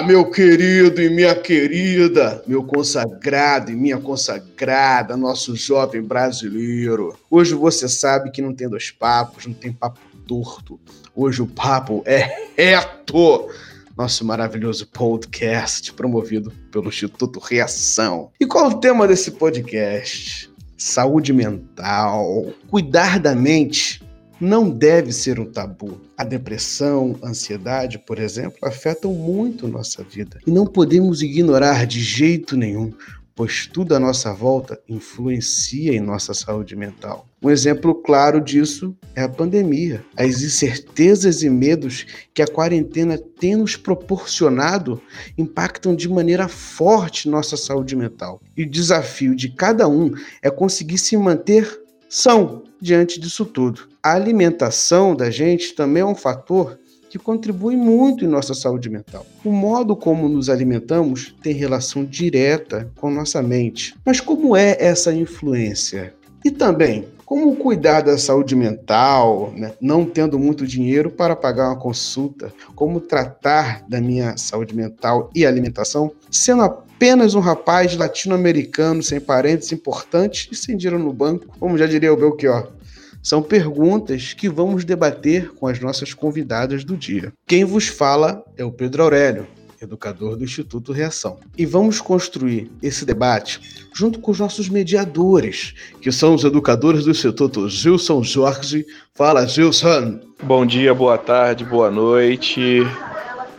Fala, meu querido e minha querida, meu consagrado e minha consagrada, nosso jovem brasileiro. Hoje você sabe que não tem dois papos, não tem papo torto. Hoje o papo é reto. Nosso maravilhoso podcast promovido pelo Instituto Reação. E qual o tema desse podcast? Saúde mental. Cuidar da mente não deve ser um tabu. A depressão, a ansiedade, por exemplo, afetam muito nossa vida e não podemos ignorar de jeito nenhum, pois tudo à nossa volta influencia em nossa saúde mental. Um exemplo claro disso é a pandemia. As incertezas e medos que a quarentena tem nos proporcionado impactam de maneira forte nossa saúde mental. E o desafio de cada um é conseguir se manter são diante disso tudo. A alimentação da gente também é um fator que contribui muito em nossa saúde mental. O modo como nos alimentamos tem relação direta com nossa mente. Mas como é essa influência? E também, como cuidar da saúde mental, né? não tendo muito dinheiro para pagar uma consulta? Como tratar da minha saúde mental e alimentação, sendo apenas um rapaz latino-americano sem parentes importantes e sem dinheiro no banco, como já diria o Belchior? São perguntas que vamos debater com as nossas convidadas do dia. Quem vos fala é o Pedro Aurélio, educador do Instituto Reação. E vamos construir esse debate junto com os nossos mediadores, que são os educadores do Instituto Gilson Jorge. Fala, Gilson! Bom dia, boa tarde, boa noite.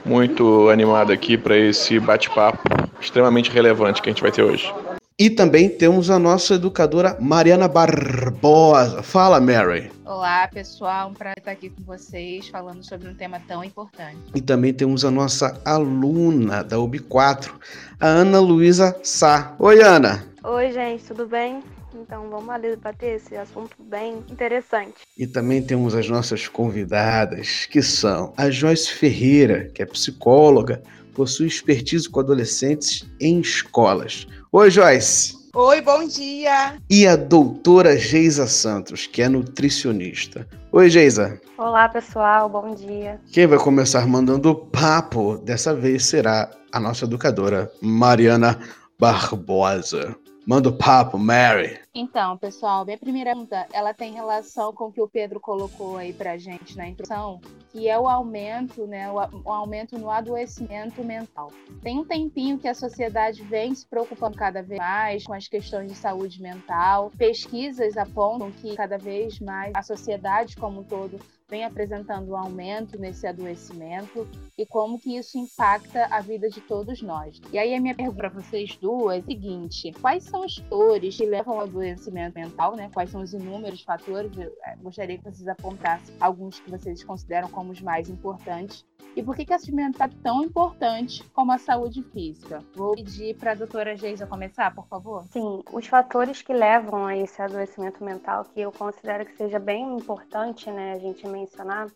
Muito animado aqui para esse bate-papo extremamente relevante que a gente vai ter hoje. E também temos a nossa educadora Mariana Barbosa. Fala, Mary. Olá, pessoal. Um prazer estar aqui com vocês falando sobre um tema tão importante. E também temos a nossa aluna da UB4, a Ana Luísa Sá. Oi, Ana. Oi, gente, tudo bem? Então vamos ali debater esse assunto bem interessante. E também temos as nossas convidadas, que são a Joyce Ferreira, que é psicóloga, possui expertise com adolescentes em escolas. Oi, Joyce. Oi, bom dia. E a doutora Geisa Santos, que é nutricionista. Oi, Geisa. Olá, pessoal, bom dia. Quem vai começar mandando o papo dessa vez será a nossa educadora, Mariana Barbosa. Manda o papo, Mary. Então, pessoal, minha primeira pergunta, ela tem relação com o que o Pedro colocou aí pra gente na introdução, que é o aumento, né, o, aumento no adoecimento mental. Tem um tempinho que a sociedade vem se preocupando cada vez mais com as questões de saúde mental. Pesquisas apontam que cada vez mais a sociedade como um todo vem apresentando um aumento nesse adoecimento e como que isso impacta a vida de todos nós. E aí a minha pergunta para vocês duas é a seguinte: quais são os fatores que levam ao adoecimento mental, né? Quais são os inúmeros fatores? Eu é, gostaria que vocês apontassem alguns que vocês consideram como os mais importantes e por que, que a mental é tão importante como a saúde física? Vou pedir para a doutora Geisa começar, por favor. Sim, os fatores que levam a esse adoecimento mental, que eu considero que seja bem importante né, a gente mencionar,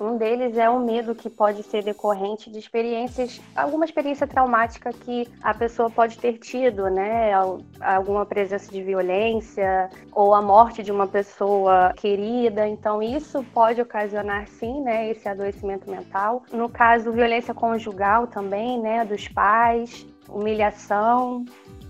um deles é o medo que pode ser decorrente de experiências, alguma experiência traumática que a pessoa pode ter tido, né? Alguma presença de violência ou a morte de uma pessoa querida. Então, isso pode ocasionar, sim, né, esse adoecimento mental. No caso, violência conjugal também, né, dos pais, humilhação.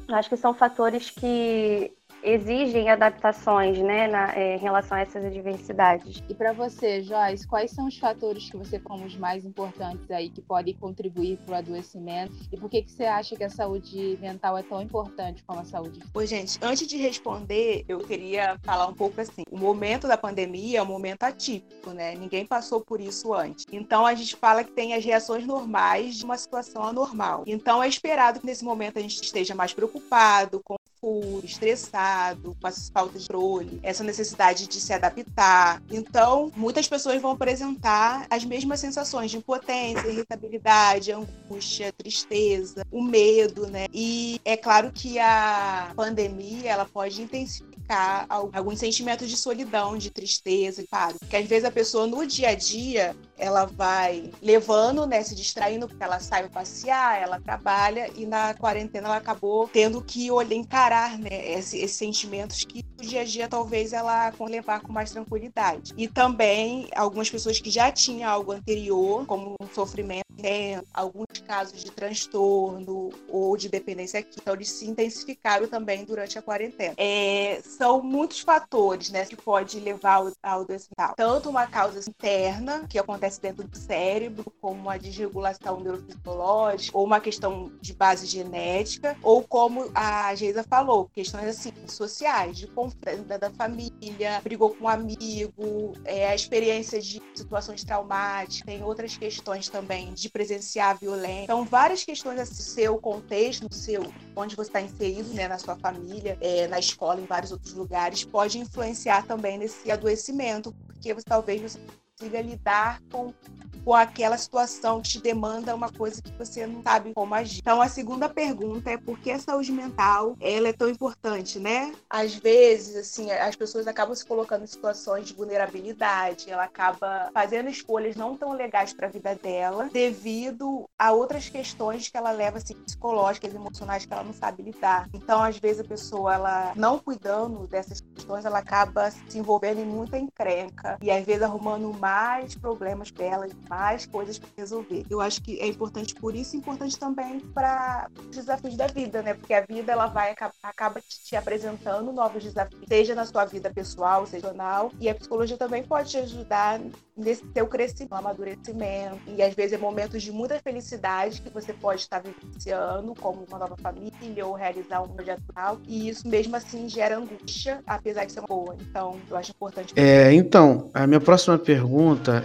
Acho que são fatores que exigem adaptações né, na, é, em relação a essas adversidades. E para você, Joyce, quais são os fatores que você como os mais importantes aí que podem contribuir para o adoecimento? E por que, que você acha que a saúde mental é tão importante como a saúde física? Oi, gente, antes de responder, eu queria falar um pouco assim: o momento da pandemia é um momento atípico, né? Ninguém passou por isso antes. Então a gente fala que tem as reações normais de uma situação anormal. Então é esperado que nesse momento a gente esteja mais preocupado, com estressado, com as faltas de controle, essa necessidade de se adaptar. Então, muitas pessoas vão apresentar as mesmas sensações de impotência, irritabilidade, angústia, tristeza, o medo, né? E é claro que a pandemia ela pode intensificar alguns sentimentos de solidão, de tristeza, claro, porque às vezes a pessoa no dia a dia ela vai levando, né, se distraindo, porque ela sai passear, ela trabalha e na quarentena ela acabou tendo que olhar, encarar, né, esses, esses sentimentos que no dia a dia talvez ela levar com mais tranquilidade. E também algumas pessoas que já tinham algo anterior, como um sofrimento, alguns casos de transtorno ou de dependência química, então eles se intensificaram também durante a quarentena. É, são muitos fatores, né, que pode levar ao, adoecimento. Tanto uma causa interna, que acontece acontece dentro do cérebro, como uma desregulação neurofisiológica, ou uma questão de base genética, ou como a Geisa falou, questões assim, sociais, de conflito da família, brigou com um amigo, é, a experiência de situações traumáticas, tem outras questões também de presenciar violência. Então, várias questões assim, seu contexto, seu, onde você está inserido, né, na sua família, é, na escola, em vários outros lugares, pode influenciar também nesse adoecimento, porque você, talvez você consiga lidar com, com aquela situação que te demanda uma coisa que você não sabe como agir. Então, a segunda pergunta é por que a saúde mental ela é tão importante, né? Às vezes, assim, as pessoas acabam se colocando em situações de vulnerabilidade, ela acaba fazendo escolhas não tão legais para a vida dela, devido a outras questões que ela leva assim, psicológicas, emocionais que ela não sabe lidar. Então, às vezes a pessoa ela não cuidando dessas questões, ela acaba se envolvendo em muita encrenca e às vezes arrumando mais problemas para ela, mais coisas para resolver. Eu acho que é importante por isso, importante também para os desafios da vida, né? Porque a vida ela vai acaba te apresentando novos desafios, seja na sua vida pessoal, seja profissional, e a psicologia também pode te ajudar nesse teu crescimento, amadurecimento. E às vezes é momentos de muita felicidade que você pode estar vivenciando, como uma nova família ou realizar um projeto rural. E isso mesmo assim gera angústia, apesar de ser uma boa. Então, eu acho importante. É, então, a minha próxima pergunta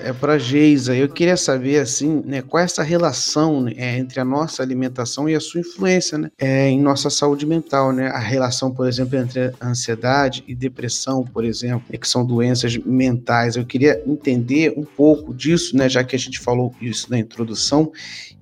é para Geisa. Eu queria saber assim, né, qual é essa relação né, entre a nossa alimentação e a sua influência, né, é, em nossa saúde mental, né? A relação, por exemplo, entre ansiedade e depressão, por exemplo, que são doenças mentais. Eu queria entender entender um pouco disso, né, já que a gente falou isso na introdução,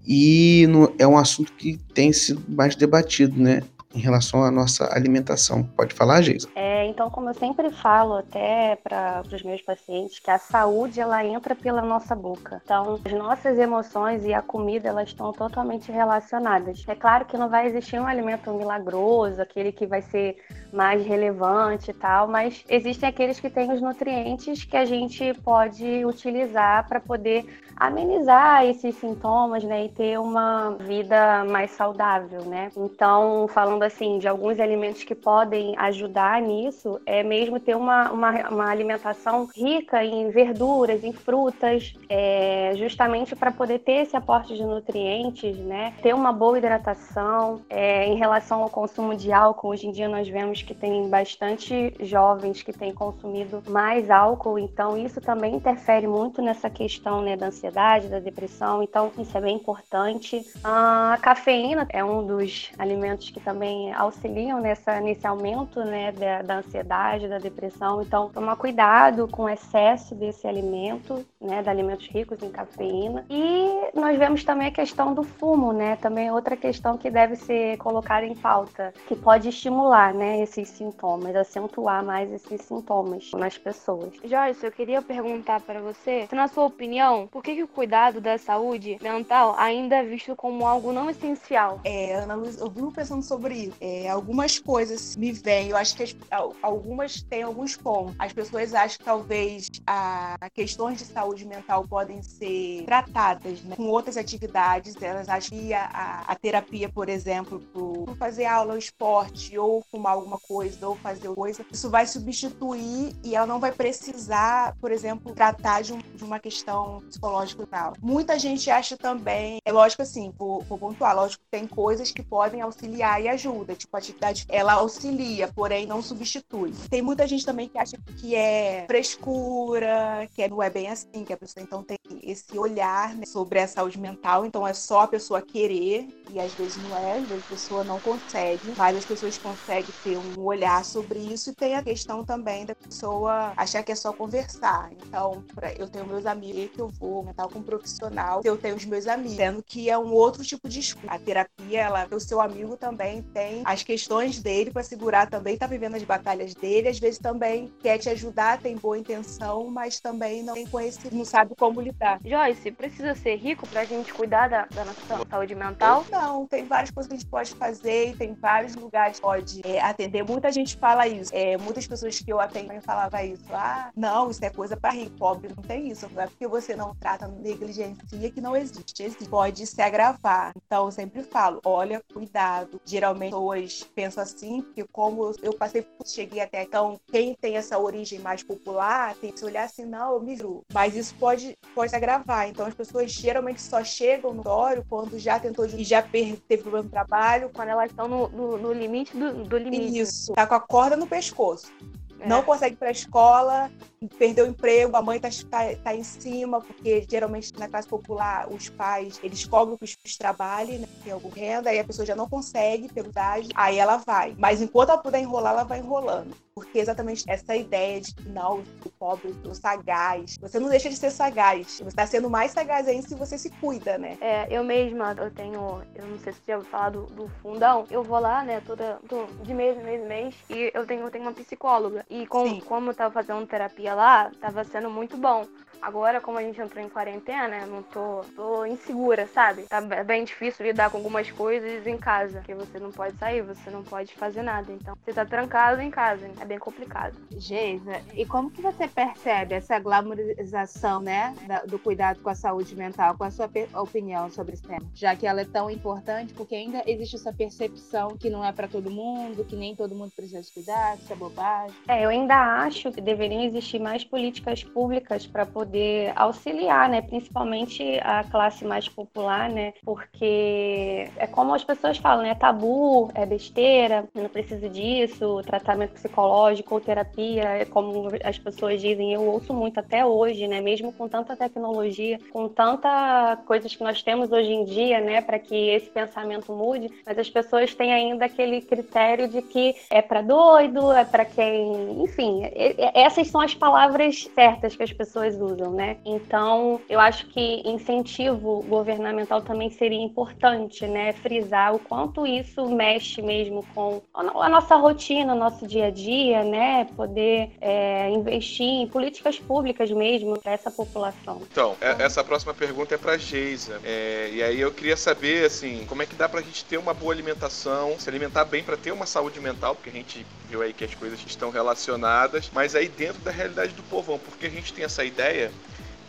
e no, é um assunto que tem sido mais debatido, né, em relação à nossa alimentação. Pode falar, Geisa? É, então, como eu sempre falo até para os meus pacientes, que a saúde ela entra pela nossa boca. Então, as nossas emoções e a comida elas estão totalmente relacionadas. É claro que não vai existir um alimento milagroso, aquele que vai ser mais relevante e tal, mas existem aqueles que têm os nutrientes que a gente pode utilizar para poder amenizar esses sintomas, né, e ter uma vida mais saudável, né? Então, falando assim de alguns alimentos que podem ajudar nisso, é mesmo ter uma, uma, uma alimentação rica em verduras, em frutas, é, justamente para poder ter esse aporte de nutrientes, né? Ter uma boa hidratação. É, em relação ao consumo de álcool, hoje em dia nós vemos que tem bastante jovens que têm consumido mais álcool, então isso também interfere muito nessa questão né, da ansiedade, da depressão, então isso é bem importante. A cafeína é um dos alimentos que também auxiliam nessa, nesse aumento né, da, da ansiedade, da depressão, então tomar cuidado com o excesso desse alimento, né, de alimentos ricos em cafeína. E nós vemos também a questão do fumo, né, também outra questão que deve ser colocada em pauta, que pode estimular né, esses sintomas, acentuar mais esses sintomas nas pessoas. Joyce, eu queria perguntar para você, na sua opinião, por que, que o cuidado da saúde mental ainda é visto como algo não essencial? É, Ana Luiz, eu vivo pensando sobre É, algumas coisas me vêm, eu acho que as, algumas têm alguns pontos. As pessoas acham que talvez a, questões de saúde mental podem ser tratadas né, com outras atividades. Elas acham que a, a, a terapia, por exemplo, por fazer aula, esporte ou fumar alguma uma coisa ou fazer coisa, isso vai substituir e ela não vai precisar, por exemplo, tratar de, um, de uma questão psicológica tal. Muita gente acha também, é lógico assim, vou, vou pontuar, lógico tem coisas que podem auxiliar e ajuda, tipo a atividade, ela auxilia, porém não substitui. Tem muita gente também que acha que é frescura, que não é bem assim, que a pessoa então tem esse olhar né, sobre a saúde mental, então é só a pessoa querer, e às vezes não é, às vezes a pessoa não consegue, mas as pessoas conseguem ter um olhar sobre isso e tem a questão também da pessoa achar que é só conversar. Então, eu tenho meus amigos que eu vou mental com um profissional, eu tenho os meus amigos, sendo que é um outro tipo de escuta. A terapia, ela, o seu amigo também tem as questões dele para segurar, também tá vivendo as batalhas dele, às vezes também quer te ajudar, tem boa intenção, mas também não tem conhecido, não sabe como lidar. Joyce, precisa ser rico pra gente cuidar da, da nossa saúde mental? Não, tem várias coisas que a gente pode fazer, tem vários lugares que pode é, atender. Muita gente fala isso. É, muitas pessoas que eu atendo falavam isso. Ah, não, isso é coisa para rico, pobre não tem isso. Não é porque você não trata, negligencia que não existe. Existe. Pode se agravar. Então, eu sempre falo, olha, cuidado. Geralmente, pessoas pensam assim, porque como eu passei, cheguei até então, quem tem essa origem mais popular, tem que se olhar assim, não, eu me juro. Mas isso pode, pode se agravar. Então, as pessoas geralmente só chegam no óleo quando já tentou e já teve problema no trabalho. Quando elas estão no, no, no limite do, do limite. Isso. Tá com a corda no pescoço. É. Não consegue ir para a escola, perdeu o emprego, a mãe tá, tá, tá, em cima, porque geralmente na classe popular os pais, eles cobram que os filhos trabalhem, né, tem alguma renda, aí a pessoa já não consegue pelo idade, aí ela vai. Mas enquanto ela puder enrolar, ela vai enrolando. Porque exatamente essa ideia de que não, o pobre, o sagaz, você não deixa de ser sagaz. Você está sendo mais sagaz ainda se você se cuida, né? É, eu mesma, eu tenho, eu não sei se você já ouviu falar do, do fundão, eu vou lá, né, toda, de mês, mês, mês, e eu tenho, eu tenho uma psicóloga. E com, como eu tava fazendo terapia lá, tava sendo muito bom. Agora, como a gente entrou em quarentena, não tô, tô insegura, sabe? Tá bem difícil lidar com algumas coisas em casa, porque você não pode sair, você não pode fazer nada. Então, você tá trancado em casa, é bem complicado. Geisa, e como que você percebe essa glamorização, né, do cuidado com a saúde mental? Qual a sua opinião sobre esse tema? Já que ela é tão importante, porque ainda existe essa percepção que não é para todo mundo, que nem todo mundo precisa se cuidar, que isso é bobagem. É, eu ainda acho que deveriam existir mais políticas públicas para poder poder auxiliar, né, principalmente a classe mais popular, né, porque é como as pessoas falam, né, tabu, é besteira, não precisa disso, tratamento psicológico ou terapia, é como as pessoas dizem, eu ouço muito até hoje, né, mesmo com tanta tecnologia, com tanta coisas que nós temos hoje em dia, né, para que esse pensamento mude, mas as pessoas têm ainda aquele critério de que é para doido, é para quem, enfim, essas são as palavras certas que as pessoas usam né? Então, eu acho que incentivo governamental também seria importante, né? Frisar o quanto isso mexe mesmo com a nossa rotina, o nosso dia a dia, né? Poder é, investir em políticas públicas mesmo para essa população. Então, é, essa próxima pergunta é para Geisa. É, e aí eu queria saber, assim, como é que dá para a gente ter uma boa alimentação, se alimentar bem para ter uma saúde mental, porque a gente viu aí que as coisas estão relacionadas, mas aí dentro da realidade do povão, porque a gente tem essa ideia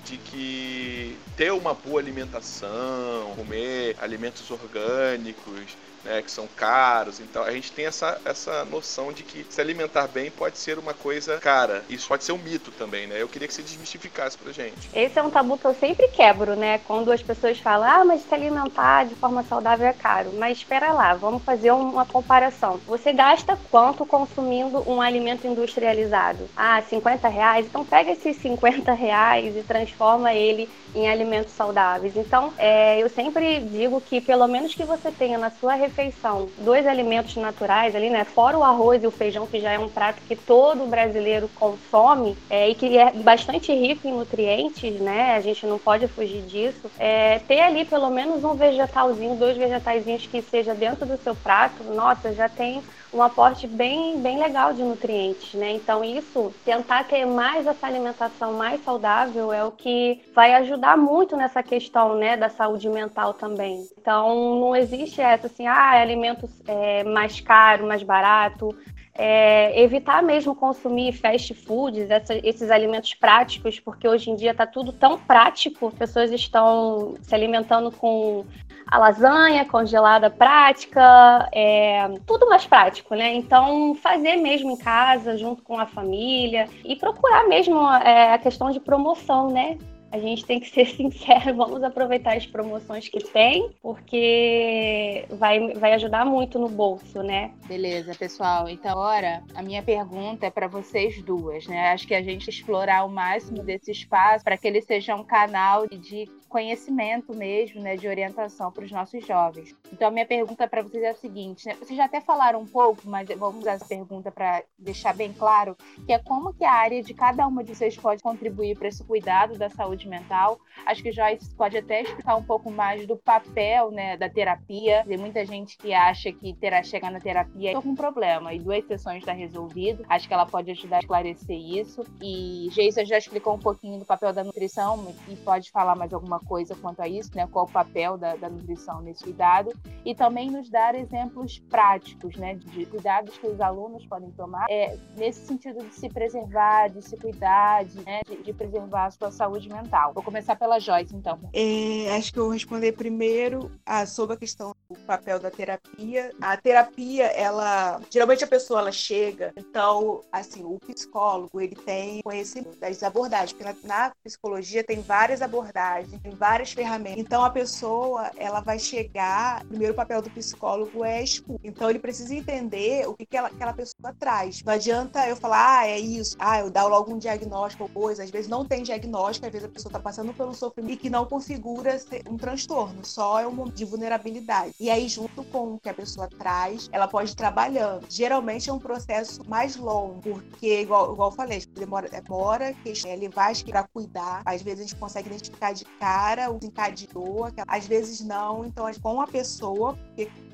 de que ter uma boa alimentação, comer alimentos orgânicos, né, que são caros. Então a gente tem essa, essa noção de que se alimentar bem pode ser uma coisa cara. Isso pode ser um mito também, né? Eu queria que você desmistificasse pra gente. Esse é um tabu que eu sempre quebro, né? Quando as pessoas falam, ah, mas se alimentar de forma saudável é caro. Mas espera lá, vamos fazer uma comparação. Você gasta quanto consumindo um alimento industrializado? Ah, 50 reais? Então pega esses 50 reais e transforma ele em alimentos saudáveis. Então, é, eu sempre digo que pelo menos que você tenha na sua refeição dois alimentos naturais ali, né? Fora o arroz e o feijão, que já é um prato que todo brasileiro consome é, e que é bastante rico em nutrientes, né? A gente não pode fugir disso. É, ter ali pelo menos um vegetalzinho, dois vegetalzinhos que seja dentro do seu prato, nossa, já tem um aporte bem, bem legal de nutrientes, né? Então isso, tentar ter mais essa alimentação mais saudável é o que vai ajudar muito nessa questão, né, da saúde mental também. Então não existe essa assim, ah, alimentos é, mais caro, mais barato. É, evitar mesmo consumir fast foods, essa, esses alimentos práticos, porque hoje em dia está tudo tão prático, pessoas estão se alimentando com a lasanha congelada prática, é, tudo mais prático, né? Então, fazer mesmo em casa, junto com a família, e procurar mesmo é, a questão de promoção, né? a gente tem que ser sincero, vamos aproveitar as promoções que tem, porque vai, vai ajudar muito no bolso, né? Beleza, pessoal. Então, agora, a minha pergunta é para vocês duas, né? Acho que a gente explorar o máximo desse espaço para que ele seja um canal de conhecimento mesmo, né, de orientação para os nossos jovens. Então, a minha pergunta para vocês é a seguinte, né? Vocês já até falaram um pouco, mas vamos usar essa pergunta para deixar bem claro, que é como que a área de cada uma de vocês pode contribuir para esse cuidado da saúde mental. Acho que Joyce pode até explicar um pouco mais do papel né, da terapia. Tem muita gente que acha que terá, chegar na terapia é um problema e duas sessões está resolvido. Acho que ela pode ajudar a esclarecer isso. E Geisa já explicou um pouquinho do papel da nutrição e pode falar mais alguma coisa quanto a isso, né? Qual o papel da, da nutrição nesse cuidado. E também nos dar exemplos práticos, né? De cuidados que os alunos podem tomar é, nesse sentido de se preservar, de se cuidar, de, né, de, de preservar a sua saúde mental. Vou começar pela Joyce, então. É, acho que eu vou responder primeiro a, sobre a questão do papel da terapia. A terapia, ela. Geralmente a pessoa ela chega, então, assim, o psicólogo ele tem conhecimento das abordagens, porque na psicologia tem várias abordagens, tem várias ferramentas. Então a pessoa ela vai chegar. Primeiro o papel do psicólogo é escuta. Então ele precisa entender o que, que ela, aquela pessoa traz. Não adianta eu falar, ah, é isso, ah, eu dar logo um diagnóstico ou coisa. Às vezes não tem diagnóstico, às vezes a pessoa está passando um sofrimento e que não configura um transtorno, só é um momento de vulnerabilidade. E aí, junto com o que a pessoa traz, ela pode ir trabalhando. Geralmente é um processo mais longo, porque, igual, igual eu falei, demora, demora que ele vai para cuidar. Às vezes a gente consegue identificar de cara o desencadeou, às vezes não. Então, com a pessoa,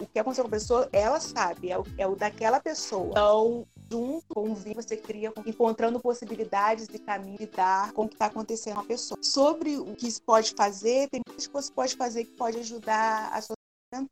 o que aconteceu com a pessoa, ela sabe, é o, é o daquela pessoa. Então, junto com o vinho, você cria, encontrando possibilidades e caminhos de dar com o que está acontecendo com a pessoa. Sobre o que se pode fazer, tem muitas coisas que você pode fazer que pode ajudar a sua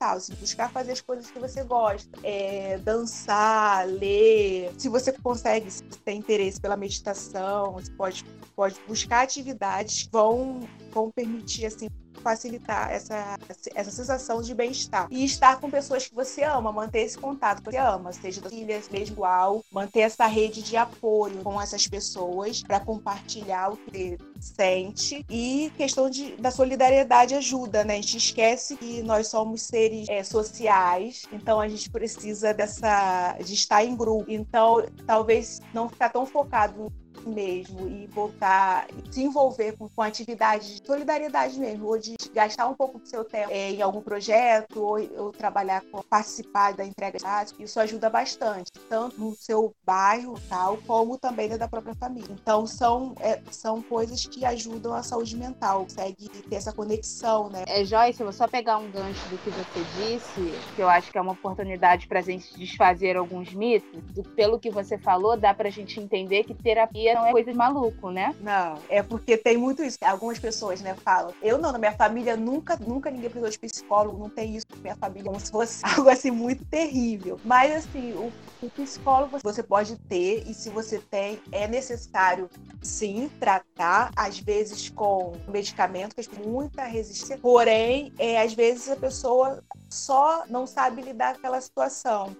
assim, buscar fazer as coisas que você gosta, é, dançar, ler. Se você consegue, se você tem interesse pela meditação, você pode, pode buscar atividades que vão, vão permitir assim facilitar essa, essa sensação de bem-estar. E estar com pessoas que você ama, manter esse contato que você ama, seja das filhas, mesmo igual, manter essa rede de apoio com essas pessoas para compartilhar o que sente. E questão de, da solidariedade ajuda, né? A gente esquece que nós somos seres é, sociais, então a gente precisa dessa de estar em grupo. Então, talvez não ficar tão focado mesmo e voltar se envolver com, com atividades de solidariedade mesmo, ou de gastar um pouco do seu tempo é, em algum projeto, ou, ou trabalhar com participar da entrega de dados, isso ajuda bastante, tanto no seu bairro, tal, como também da própria família. Então são, é, são coisas que ajudam a saúde mental, consegue ter essa conexão, né? É, Joyce, eu vou só pegar um gancho do que você disse, que eu acho que é uma oportunidade para a gente desfazer alguns mitos. Pelo que você falou, dá para a gente entender que terapia não é coisa de maluco, né? Não, é porque tem muito isso. Algumas pessoas, né, falam. Eu não, na minha família nunca, nunca ninguém precisou de psicólogo, não tem isso na minha família, como se fosse algo assim muito terrível. Mas assim, o, o psicólogo você pode ter, e se você tem, é necessário sim tratar, às vezes com medicamento, que tem muita resistência. Porém, é, às vezes a pessoa só não sabe lidar com aquela situação.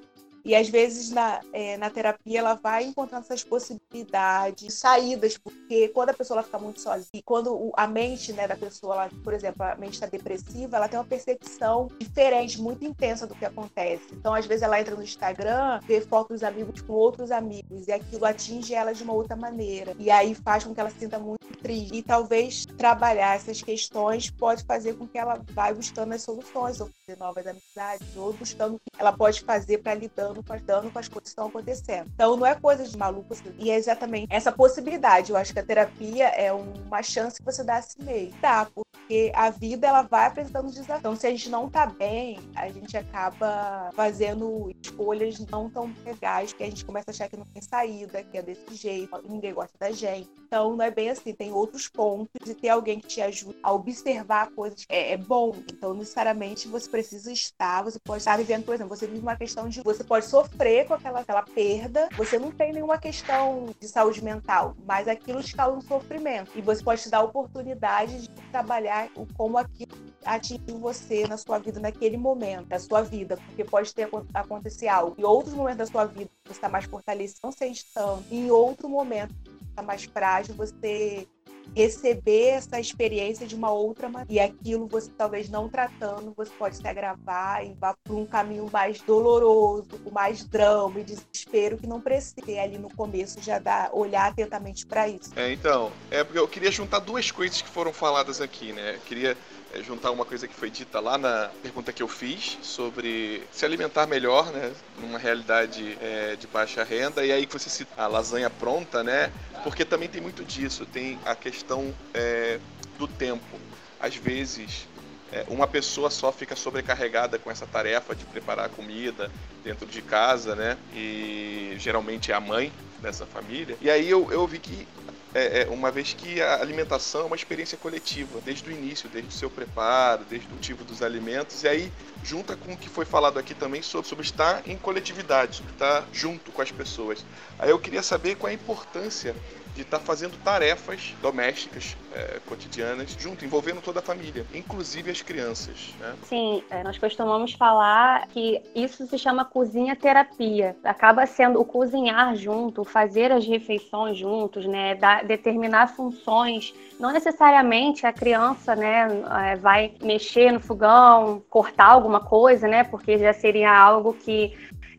E às vezes na, é, na terapia ela vai encontrando essas possibilidades, saídas, porque quando a pessoa fica muito sozinha, e quando o, a mente né, da pessoa, ela, por exemplo, a mente está depressiva, ela tem uma percepção diferente, muito intensa do que acontece. Então, às vezes, ela entra no Instagram, vê fotos dos amigos com outros amigos, e aquilo atinge ela de uma outra maneira. E aí faz com que ela se sinta muito triste. E talvez trabalhar essas questões pode fazer com que ela vá buscando as soluções, ou fazer novas amizades, ou buscando o que ela pode fazer para lidando dando, dando com as coisas que estão acontecendo. Então não é coisa de maluco, assim. e é exatamente essa possibilidade. Eu acho que a terapia é uma chance que você dá a si mesmo. Tá, porque a vida ela vai apresentando desafios. Então se a gente não tá bem, a gente acaba fazendo escolhas não tão legais, que a gente começa a achar que não tem saída, que é desse jeito, ninguém gosta da gente. Então não é bem assim, tem outros pontos e ter alguém que te ajude a observar coisas é, é bom. Então necessariamente você precisa estar, você pode estar vivendo, por exemplo, você vive uma questão de você pode sofrer com aquela, aquela perda, você não tem nenhuma questão de saúde mental, mas aquilo te causa um sofrimento. E você pode te dar a oportunidade de trabalhar como aquilo atingiu você na sua vida naquele momento da sua vida, porque pode ter acontecer algo. Em outros momentos da sua vida você está mais fortalecido, não sente tanto. Em outro momento está mais frágil, você receber essa experiência de uma outra maneira. E aquilo você talvez não tratando, você pode se agravar e vá por um caminho mais doloroso, com mais drama e desespero que não precisa ter ali no começo já dar olhar atentamente para isso. É, então, é porque eu queria juntar duas coisas que foram faladas aqui, né? Eu queria juntar uma coisa que foi dita lá na pergunta que eu fiz sobre se alimentar melhor, né, numa realidade é, de baixa renda, e aí que você cita a lasanha pronta, né, porque também tem muito disso, tem a questão é, do tempo. Às vezes, é, uma pessoa só fica sobrecarregada com essa tarefa de preparar comida dentro de casa, né, e geralmente é a mãe dessa família. E aí eu, eu vi que é, é, uma vez que a alimentação é uma experiência coletiva, desde o início, desde o seu preparo, desde o motivo dos alimentos, e aí junta com o que foi falado aqui também sobre, sobre estar em coletividade, sobre estar junto com as pessoas. Aí eu queria saber qual é a importância de estar tá fazendo tarefas domésticas é, cotidianas junto, envolvendo toda a família, inclusive as crianças. Né? Sim, é, nós costumamos falar que isso se chama cozinha terapia. Acaba sendo o cozinhar junto, fazer as refeições juntos, né, determinar funções. Não necessariamente a criança, né, é, vai mexer no fogão, cortar alguma coisa, né, porque já seria algo que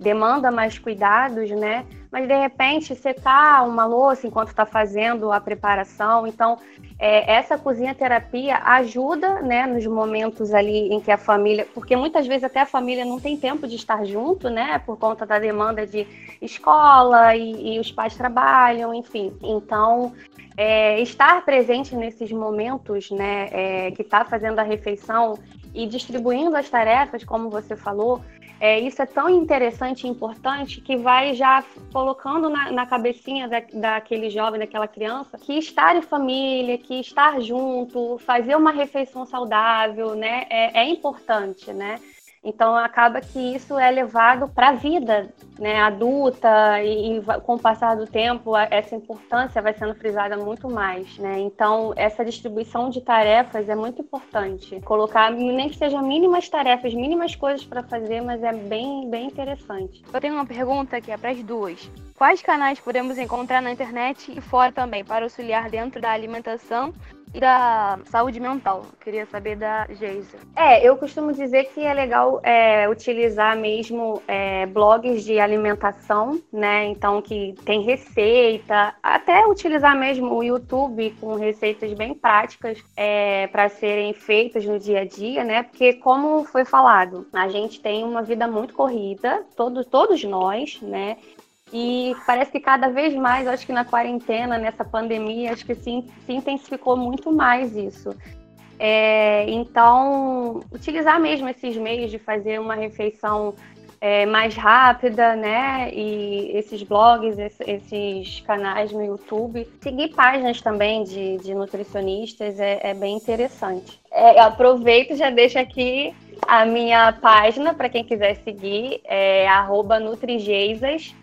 demanda mais cuidados, né? Mas de repente secar uma louça enquanto está fazendo a preparação. Então, é, essa cozinha terapia ajuda, né, nos momentos ali em que a família, porque muitas vezes até a família não tem tempo de estar junto, né, por conta da demanda de escola e, e os pais trabalham, enfim. Então, é, estar presente nesses momentos, né, é, que está fazendo a refeição e distribuindo as tarefas, como você falou, é, isso é tão interessante e importante que vai já colocando na, na cabecinha da, daquele jovem, daquela criança, que estar em família, que estar junto, fazer uma refeição saudável, né, é, é importante, né? Então acaba que isso é levado para a vida né, adulta e, e, com o passar do tempo essa importância vai sendo frisada muito mais. Né? Então essa distribuição de tarefas é muito importante. Colocar nem que seja mínimas tarefas, mínimas coisas para fazer, mas é bem, bem interessante. Eu tenho uma pergunta que é para as duas. Quais canais podemos encontrar na internet e fora também para auxiliar dentro da alimentação e da saúde mental. Queria saber da Geisa. É, eu costumo dizer que é legal é, utilizar mesmo é, blogs de alimentação, né? Então que tem receita, até utilizar mesmo o YouTube com receitas bem práticas é, para serem feitas no dia a dia, né? Porque como foi falado, a gente tem uma vida muito corrida, todos, todos nós, né? E parece que cada vez mais, acho que na quarentena, nessa pandemia, acho que se, se intensificou muito mais isso. É, então, utilizar mesmo esses meios de fazer uma refeição é, mais rápida, né? E esses blogs, esses canais no YouTube. Seguir páginas também de, de nutricionistas é, é, bem interessante. É, aproveito e já deixo aqui a minha página para quem quiser seguir, é nutrigeisas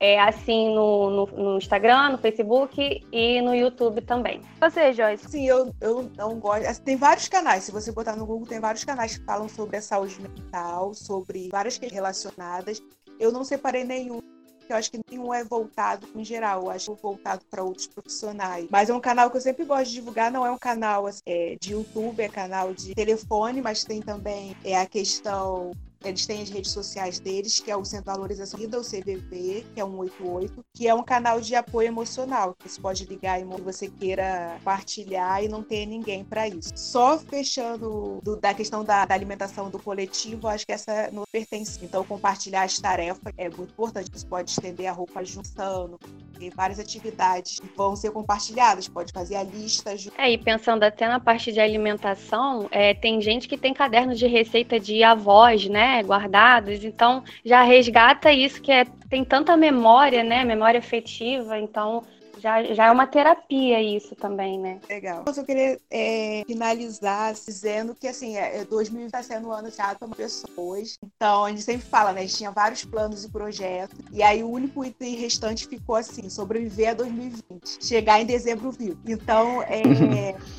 é assim no, no, no, Instagram, no Facebook e no YouTube também. Você, Joyce? Sim, eu, eu não gosto. Assim, tem vários canais. Se você botar no Google, tem vários canais que falam sobre a saúde mental, sobre várias questões relacionadas. Eu não separei nenhum eu acho que nenhum é voltado em geral, eu acho voltado para outros profissionais. Mas é um canal que eu sempre gosto de divulgar, não é um canal assim, é, de YouTube, é canal de telefone, mas tem também é, a questão eles têm as redes sociais deles, que é o Centro de Valorização Vida, o CVV, que é 188, que é um canal de apoio emocional, que você pode ligar e você queira partilhar e não ter ninguém para isso. Só fechando do, da questão da, da, alimentação do coletivo, acho que essa não pertence. Então, compartilhar as tarefas é muito importante. Você pode estender a roupa juntando, tem várias atividades vão ser compartilhadas, pode fazer a lista. É, e pensando até na parte de alimentação, é, tem gente que tem cadernos de receita de avós, né? Né, guardados, então já resgata isso que é, tem tanta memória, né, memória afetiva, então Já, já é uma terapia isso também, né? Legal. Eu só queria é, finalizar dizendo que, assim, é, 2000 está sendo um ano chato para pessoas. Então, a gente sempre fala, né? A gente tinha vários planos e projetos. E aí, o único item restante ficou assim: sobreviver a 2020. Chegar em dezembro vivo. Então, é,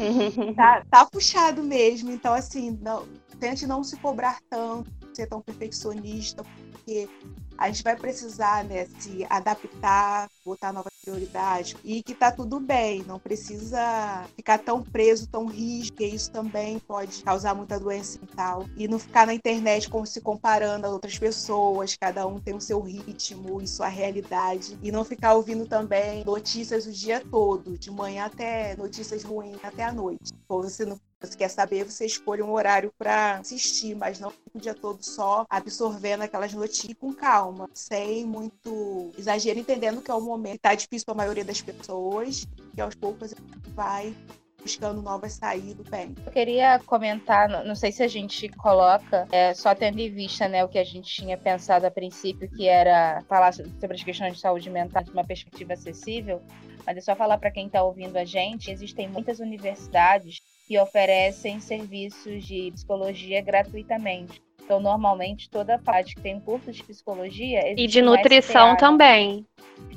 tá, tá puxado mesmo. Então, assim, não, tente não se cobrar tanto, ser tão perfeccionista, porque a gente vai precisar né, se adaptar, botar novas prioridades e que tá tudo bem, não precisa ficar tão preso, tão rígido, que isso também pode causar muita doença mental. E não ficar na internet como se comparando a outras pessoas, cada um tem o seu ritmo e sua realidade. E não ficar ouvindo também notícias o dia todo, de manhã até notícias ruins até a noite. Ou você não você quer saber, você escolhe um horário para assistir, mas não o dia todo só absorvendo aquelas notícias com calma, sem muito exagero, entendendo que é o momento que tá difícil para a maioria das pessoas, que aos poucos vai buscando novas saídas bem. Eu queria comentar, não sei se a gente coloca, é, só tendo em vista né, o que a gente tinha pensado a princípio, que era falar sobre as questões de saúde mental de uma perspectiva acessível, mas é só falar para quem está ouvindo a gente, existem muitas universidades que oferecem serviços de psicologia gratuitamente. Então, normalmente, toda parte que tem um curso de psicologia. E de nutrição também.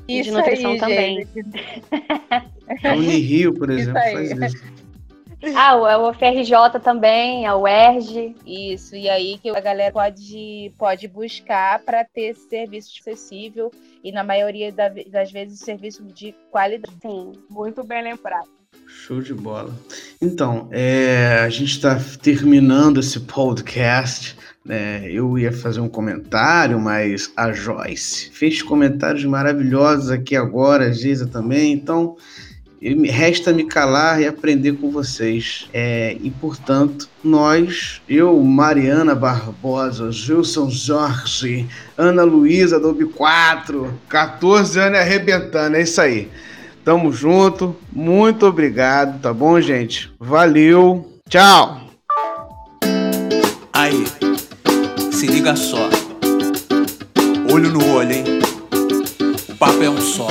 Isso e de nutrição aí, também. A Unirio, por exemplo, faz isso. Ah, o UFRJ também, a UERJ. Isso, e aí que a galera pode, pode buscar para ter serviço acessível e, na maioria das vezes, serviço de qualidade. Sim, muito bem lembrado. Show de bola. Então, é, a gente está terminando esse podcast. Né? Eu ia fazer um comentário, mas a Joyce fez comentários maravilhosos aqui agora, a Geisa também. Então, resta me calar e aprender com vocês. É, e, portanto, nós, eu, Mariana Barbosa, Gilson Jorge, Ana Luísa do 4, 14 anos arrebentando, é isso aí. Tamo junto. Muito obrigado, tá bom, gente? Valeu. Tchau. Aí, se liga só. Olho no olho, hein? O papo é um só.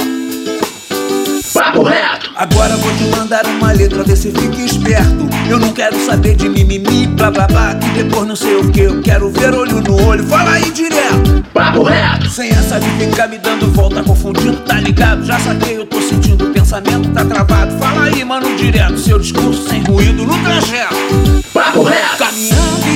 Papo reto! Agora vou te mandar uma letra, vê se fica esperto. Eu não quero saber de mimimi, blá blá blá, que depois não sei o que. Eu quero ver olho no olho, fala aí direto. Papo reto! Sem essa de ficar me dando volta, confundindo, tá ligado? Já saquei, tô sentindo o pensamento, tá travado. Fala aí, mano, direto, seu discurso sem ruído no trajeto. Papo reto! Caminhando